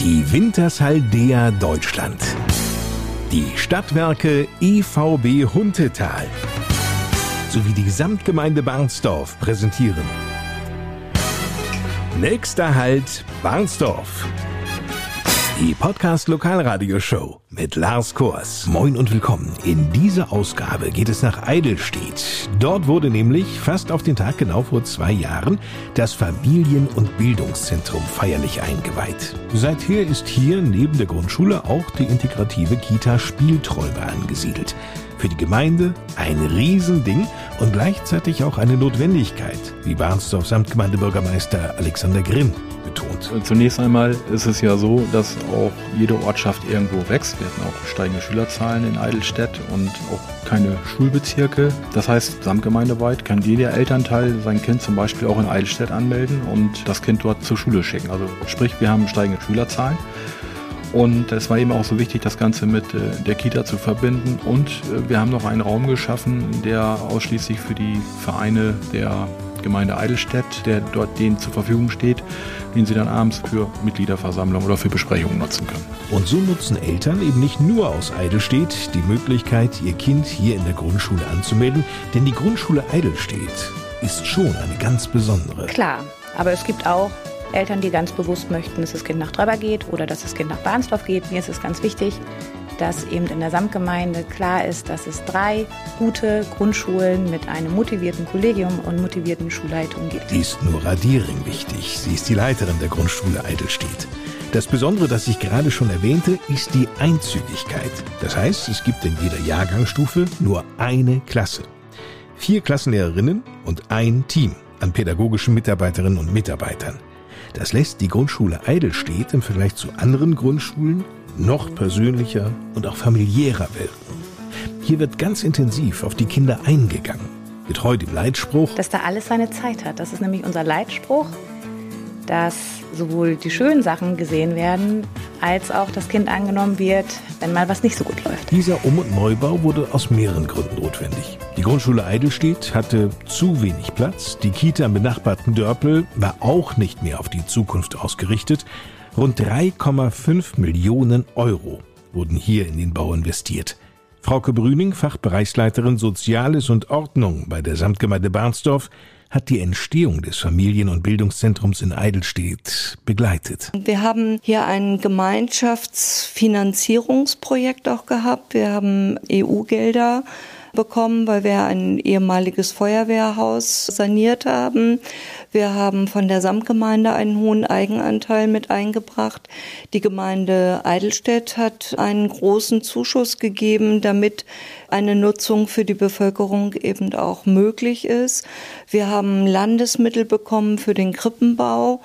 Die Wintershaldea Deutschland. Die Stadtwerke EVB Huntetal sowie die Gesamtgemeinde Barnsdorf präsentieren. Nächster Halt Barnsdorf. Die Podcast Lokalradioshow mit Lars Kors. Moin und willkommen. In dieser Ausgabe geht es nach Eidelstedt. Dort wurde nämlich fast auf den Tag genau vor zwei Jahren das Familien- und Bildungszentrum feierlich eingeweiht. Seither ist hier neben der Grundschule auch die integrative Kita Spielträume angesiedelt. Für die Gemeinde ein Riesending und gleichzeitig auch eine Notwendigkeit, wie Barnsdorf Samtgemeindebürgermeister Alexander Grimm betont. Zunächst einmal ist es ja so, dass auch jede Ortschaft irgendwo wächst. Wir hatten auch steigende Schülerzahlen in Eidelstedt und auch keine Schulbezirke. Das heißt, samtgemeindeweit kann jeder Elternteil sein Kind zum Beispiel auch in Eidelstedt anmelden und das Kind dort zur Schule schicken. Also sprich, wir haben steigende Schülerzahlen. Und es war eben auch so wichtig, das Ganze mit äh, der Kita zu verbinden. Und äh, wir haben noch einen Raum geschaffen, der ausschließlich für die Vereine der Gemeinde Eidelstedt, der dort denen zur Verfügung steht, den sie dann abends für Mitgliederversammlungen oder für Besprechungen nutzen können. Und so nutzen Eltern eben nicht nur aus Eidelstedt die Möglichkeit, ihr Kind hier in der Grundschule anzumelden, denn die Grundschule Eidelstedt ist schon eine ganz besondere. Klar, aber es gibt auch Eltern, die ganz bewusst möchten, dass das Kind nach Tröber geht oder dass das Kind nach Barnsdorf geht. Mir ist es ganz wichtig, dass eben in der Samtgemeinde klar ist, dass es drei gute Grundschulen mit einem motivierten Kollegium und motivierten Schulleitungen gibt. Ist Nora Diering wichtig. Sie ist die Leiterin der Grundschule Eidelstedt. Das Besondere, das ich gerade schon erwähnte, ist die Einzügigkeit. Das heißt, es gibt in jeder Jahrgangsstufe nur eine Klasse. Vier Klassenlehrerinnen und ein Team an pädagogischen Mitarbeiterinnen und Mitarbeitern. Das lässt die Grundschule Eidelstedt im Vergleich zu anderen Grundschulen noch persönlicher und auch familiärer wirken. Hier wird ganz intensiv auf die Kinder eingegangen. Getreu dem Leitspruch. Dass da alles seine Zeit hat. Das ist nämlich unser Leitspruch, dass sowohl die schönen Sachen gesehen werden, als auch das Kind angenommen wird, wenn mal was nicht so gut läuft. Dieser Um- und Neubau wurde aus mehreren Gründen notwendig. Die Grundschule Eidelstedt hatte zu wenig Platz, die Kita im benachbarten Dörpel war auch nicht mehr auf die Zukunft ausgerichtet. Rund 3,5 Millionen Euro wurden hier in den Bau investiert. Frauke Brüning, Fachbereichsleiterin Soziales und Ordnung bei der Samtgemeinde Barnsdorf, hat die Entstehung des Familien- und Bildungszentrums in Eidelstedt begleitet. Wir haben hier ein Gemeinschaftsfinanzierungsprojekt auch gehabt. Wir haben EU-Gelder bekommen, weil wir ein ehemaliges Feuerwehrhaus saniert haben. Wir haben von der Samtgemeinde einen hohen Eigenanteil mit eingebracht. Die Gemeinde Eidelstedt hat einen großen Zuschuss gegeben, damit eine Nutzung für die Bevölkerung eben auch möglich ist. Wir haben Landesmittel bekommen für den Krippenbau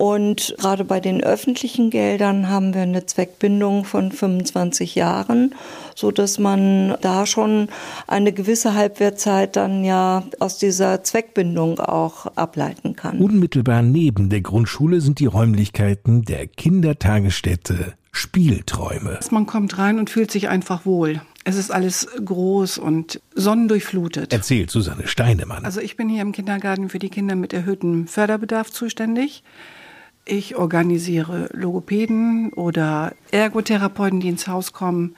und gerade bei den öffentlichen Geldern haben wir eine Zweckbindung von 25 Jahren, so dass man da schon eine gewisse Halbwertzeit dann ja aus dieser Zweckbindung auch ableiten kann. Unmittelbar neben der Grundschule sind die Räumlichkeiten der Kindertagesstätte Spielträume. Man kommt rein und fühlt sich einfach wohl. Es ist alles groß und sonnendurchflutet. Erzählt Susanne Steinemann. Also ich bin hier im Kindergarten für die Kinder mit erhöhtem Förderbedarf zuständig. Ich organisiere Logopäden oder Ergotherapeuten, die ins Haus kommen.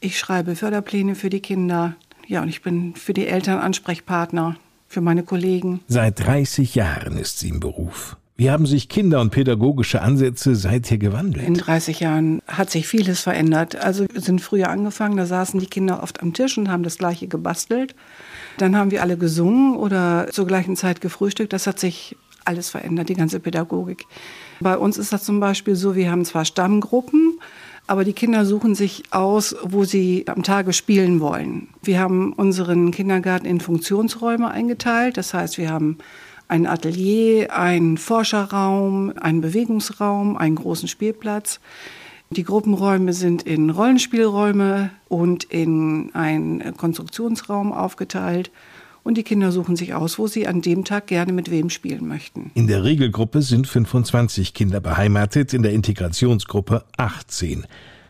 Ich schreibe Förderpläne für die Kinder. Ja, und ich bin für die Eltern Ansprechpartner, für meine Kollegen. Seit 30 Jahren ist sie im Beruf. Wie haben sich Kinder- und pädagogische Ansätze seither gewandelt? In 30 Jahren hat sich vieles verändert. Also wir sind früher angefangen, da saßen die Kinder oft am Tisch und haben das gleiche gebastelt. Dann haben wir alle gesungen oder zur gleichen Zeit gefrühstückt. Das hat sich alles verändert, die ganze Pädagogik. Bei uns ist das zum Beispiel so, wir haben zwar Stammgruppen, aber die Kinder suchen sich aus, wo sie am Tage spielen wollen. Wir haben unseren Kindergarten in Funktionsräume eingeteilt. Das heißt, wir haben ein Atelier, einen Forscherraum, einen Bewegungsraum, einen großen Spielplatz. Die Gruppenräume sind in Rollenspielräume und in einen Konstruktionsraum aufgeteilt und die Kinder suchen sich aus, wo sie an dem Tag gerne mit wem spielen möchten. In der Regelgruppe sind 25 Kinder beheimatet, in der Integrationsgruppe 18,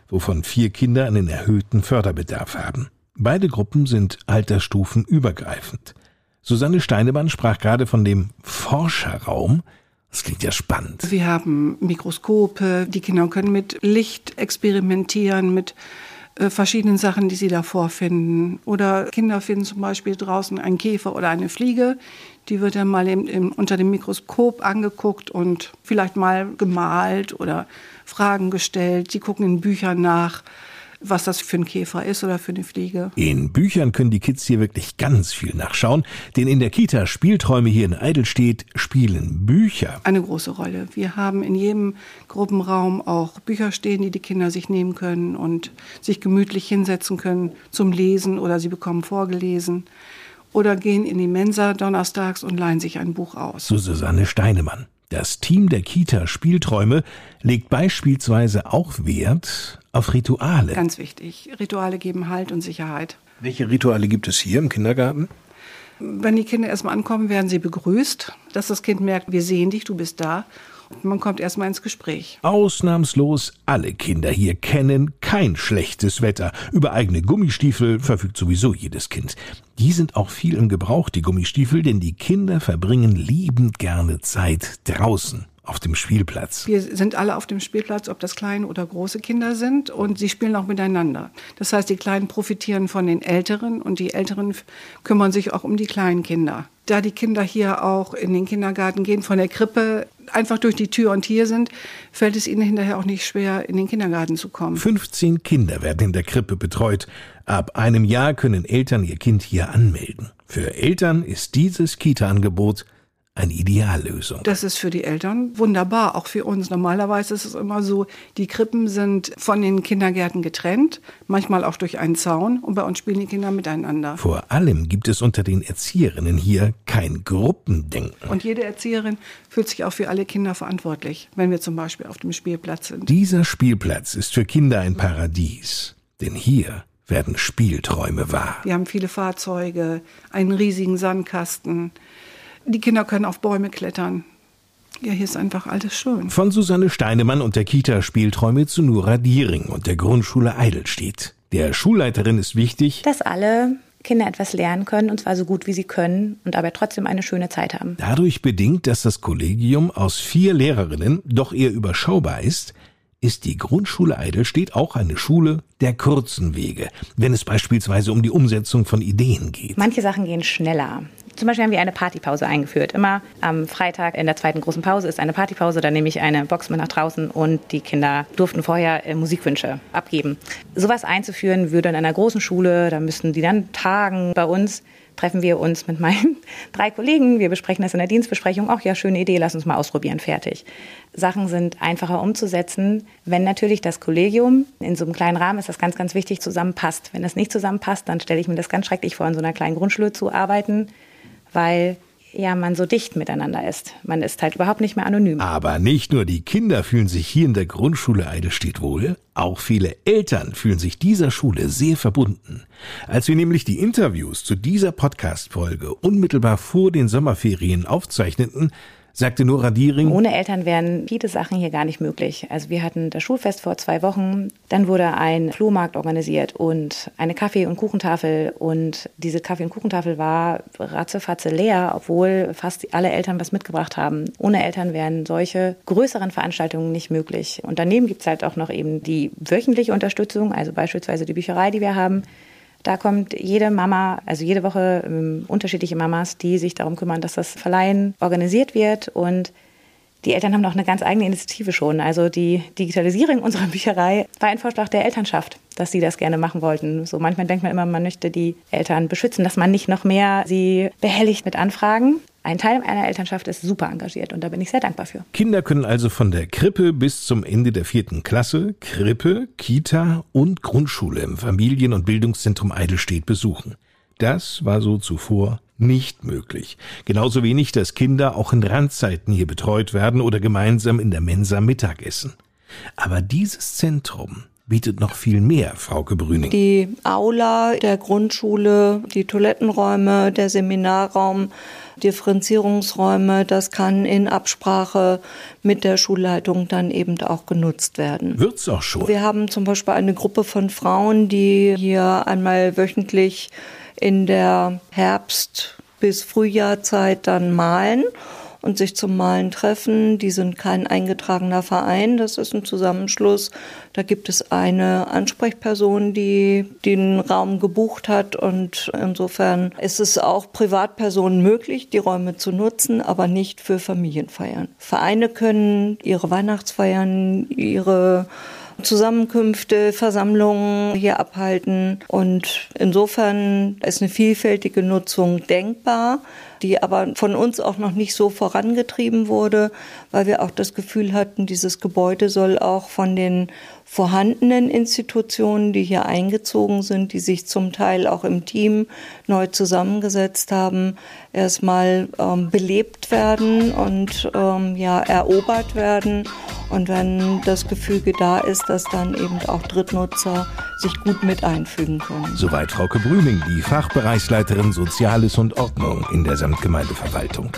wovon vier Kinder einen erhöhten Förderbedarf haben. Beide Gruppen sind altersstufenübergreifend. Susanne Steinemann sprach gerade von dem Forscherraum. Das klingt ja spannend. Wir haben Mikroskope, die Kinder können mit Licht experimentieren, mit verschiedenen Sachen, die sie da vorfinden. Oder Kinder finden zum Beispiel draußen einen Käfer oder eine Fliege. Die wird dann mal im, im, unter dem Mikroskop angeguckt und vielleicht mal gemalt oder Fragen gestellt. Sie gucken in Büchern nach was das für ein Käfer ist oder für eine Fliege. In Büchern können die Kids hier wirklich ganz viel nachschauen, denn in der Kita Spielträume hier in Eidelstedt spielen Bücher. Eine große Rolle. Wir haben in jedem Gruppenraum auch Bücher stehen, die die Kinder sich nehmen können und sich gemütlich hinsetzen können zum Lesen oder sie bekommen vorgelesen oder gehen in die Mensa donnerstags und leihen sich ein Buch aus. So Susanne Steinemann. Das Team der Kita Spielträume legt beispielsweise auch Wert auf Rituale. Ganz wichtig. Rituale geben Halt und Sicherheit. Welche Rituale gibt es hier im Kindergarten? Wenn die Kinder erstmal ankommen, werden sie begrüßt, dass das Kind merkt, wir sehen dich, du bist da. Man kommt erstmal ins Gespräch. Ausnahmslos alle Kinder hier kennen kein schlechtes Wetter. Über eigene Gummistiefel verfügt sowieso jedes Kind. Die sind auch viel im Gebrauch, die Gummistiefel, denn die Kinder verbringen liebend gerne Zeit draußen auf dem Spielplatz. Wir sind alle auf dem Spielplatz, ob das kleine oder große Kinder sind, und sie spielen auch miteinander. Das heißt, die Kleinen profitieren von den Älteren und die Älteren kümmern sich auch um die kleinen Kinder. Da die Kinder hier auch in den Kindergarten gehen, von der Krippe einfach durch die Tür und hier sind, fällt es ihnen hinterher auch nicht schwer, in den Kindergarten zu kommen. 15 Kinder werden in der Krippe betreut. Ab einem Jahr können Eltern ihr Kind hier anmelden. Für Eltern ist dieses Kita-Angebot eine Ideallösung. Das ist für die Eltern wunderbar, auch für uns. Normalerweise ist es immer so, die Krippen sind von den Kindergärten getrennt, manchmal auch durch einen Zaun und bei uns spielen die Kinder miteinander. Vor allem gibt es unter den Erzieherinnen hier kein Gruppendenken. Und jede Erzieherin fühlt sich auch für alle Kinder verantwortlich, wenn wir zum Beispiel auf dem Spielplatz sind. Dieser Spielplatz ist für Kinder ein Paradies, denn hier werden Spielträume wahr. Wir haben viele Fahrzeuge, einen riesigen Sandkasten, die Kinder können auf Bäume klettern. Ja, hier ist einfach alles schön. Von Susanne Steinemann und der Kita Spielträume zu Nura Diering und der Grundschule Eidelstedt. Der Schulleiterin ist wichtig, dass alle Kinder etwas lernen können, und zwar so gut wie sie können und aber trotzdem eine schöne Zeit haben. Dadurch bedingt, dass das Kollegium aus vier Lehrerinnen doch eher überschaubar ist, ist die Grundschule Eidelstedt auch eine Schule der kurzen Wege, wenn es beispielsweise um die Umsetzung von Ideen geht. Manche Sachen gehen schneller. Zum Beispiel haben wir eine Partypause eingeführt. Immer am Freitag in der zweiten großen Pause ist eine Partypause. Da nehme ich eine Box mit nach draußen und die Kinder durften vorher äh, Musikwünsche abgeben. Sowas einzuführen würde in einer großen Schule, da müssten die dann tagen. Bei uns treffen wir uns mit meinen drei Kollegen. Wir besprechen das in der Dienstbesprechung. Auch ja, schöne Idee, lass uns mal ausprobieren, fertig. Sachen sind einfacher umzusetzen, wenn natürlich das Kollegium in so einem kleinen Rahmen ist das ganz, ganz wichtig zusammenpasst. Wenn das nicht zusammenpasst, dann stelle ich mir das ganz schrecklich vor, in so einer kleinen Grundschule zu arbeiten weil ja man so dicht miteinander ist. Man ist halt überhaupt nicht mehr anonym. Aber nicht nur die Kinder fühlen sich hier in der Grundschule Eidelstedt wohl, auch viele Eltern fühlen sich dieser Schule sehr verbunden. Als wir nämlich die Interviews zu dieser Podcast-Folge unmittelbar vor den Sommerferien aufzeichneten, sagte Nora Diering. Ohne Eltern wären viele Sachen hier gar nicht möglich. Also wir hatten das Schulfest vor zwei Wochen, dann wurde ein Flohmarkt organisiert und eine Kaffee- und Kuchentafel und diese Kaffee- und Kuchentafel war ratzefatze leer, obwohl fast alle Eltern was mitgebracht haben. Ohne Eltern wären solche größeren Veranstaltungen nicht möglich. Und daneben gibt es halt auch noch eben die wöchentliche Unterstützung, also beispielsweise die Bücherei, die wir haben. Da kommt jede Mama, also jede Woche ähm, unterschiedliche Mamas, die sich darum kümmern, dass das Verleihen organisiert wird. Und die Eltern haben noch eine ganz eigene Initiative schon. Also die Digitalisierung unserer Bücherei war ein Vorschlag der Elternschaft, dass sie das gerne machen wollten. So manchmal denkt man immer, man möchte die Eltern beschützen, dass man nicht noch mehr sie behelligt mit Anfragen. Ein Teil einer Elternschaft ist super engagiert und da bin ich sehr dankbar für. Kinder können also von der Krippe bis zum Ende der vierten Klasse Krippe, Kita und Grundschule im Familien- und Bildungszentrum Eidelstedt besuchen. Das war so zuvor nicht möglich. Genauso wenig, dass Kinder auch in Randzeiten hier betreut werden oder gemeinsam in der Mensa Mittagessen. Aber dieses Zentrum bietet noch viel mehr, Frau Gebrüning. Die Aula der Grundschule, die Toilettenräume, der Seminarraum, Differenzierungsräume, das kann in Absprache mit der Schulleitung dann eben auch genutzt werden. Wird's auch schon. Wir haben zum Beispiel eine Gruppe von Frauen, die hier einmal wöchentlich in der Herbst- bis Frühjahrzeit dann malen und sich zum Malen treffen. Die sind kein eingetragener Verein, das ist ein Zusammenschluss. Da gibt es eine Ansprechperson, die den Raum gebucht hat und insofern ist es auch Privatpersonen möglich, die Räume zu nutzen, aber nicht für Familienfeiern. Vereine können ihre Weihnachtsfeiern, ihre Zusammenkünfte, Versammlungen hier abhalten. Und insofern ist eine vielfältige Nutzung denkbar, die aber von uns auch noch nicht so vorangetrieben wurde, weil wir auch das Gefühl hatten, dieses Gebäude soll auch von den vorhandenen Institutionen, die hier eingezogen sind, die sich zum Teil auch im Team neu zusammengesetzt haben, erstmal ähm, belebt werden und ähm, ja erobert werden. Und wenn das Gefüge da ist, dass dann eben auch Drittnutzer sich gut mit einfügen können. Soweit Frauke Brüning, die Fachbereichsleiterin Soziales und Ordnung in der Samtgemeindeverwaltung.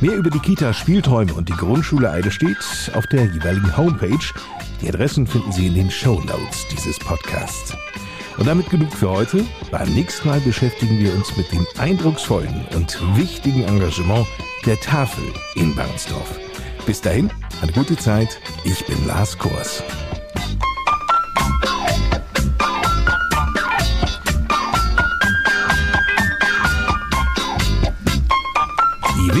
Mehr über die Kita Spielträume und die Grundschule Eidestedt auf der jeweiligen Homepage. Die Adressen finden Sie in den Show Notes dieses Podcasts. Und damit genug für heute. Beim nächsten Mal beschäftigen wir uns mit dem eindrucksvollen und wichtigen Engagement der Tafel in Barnsdorf. Bis dahin, eine gute Zeit. Ich bin Lars Kors.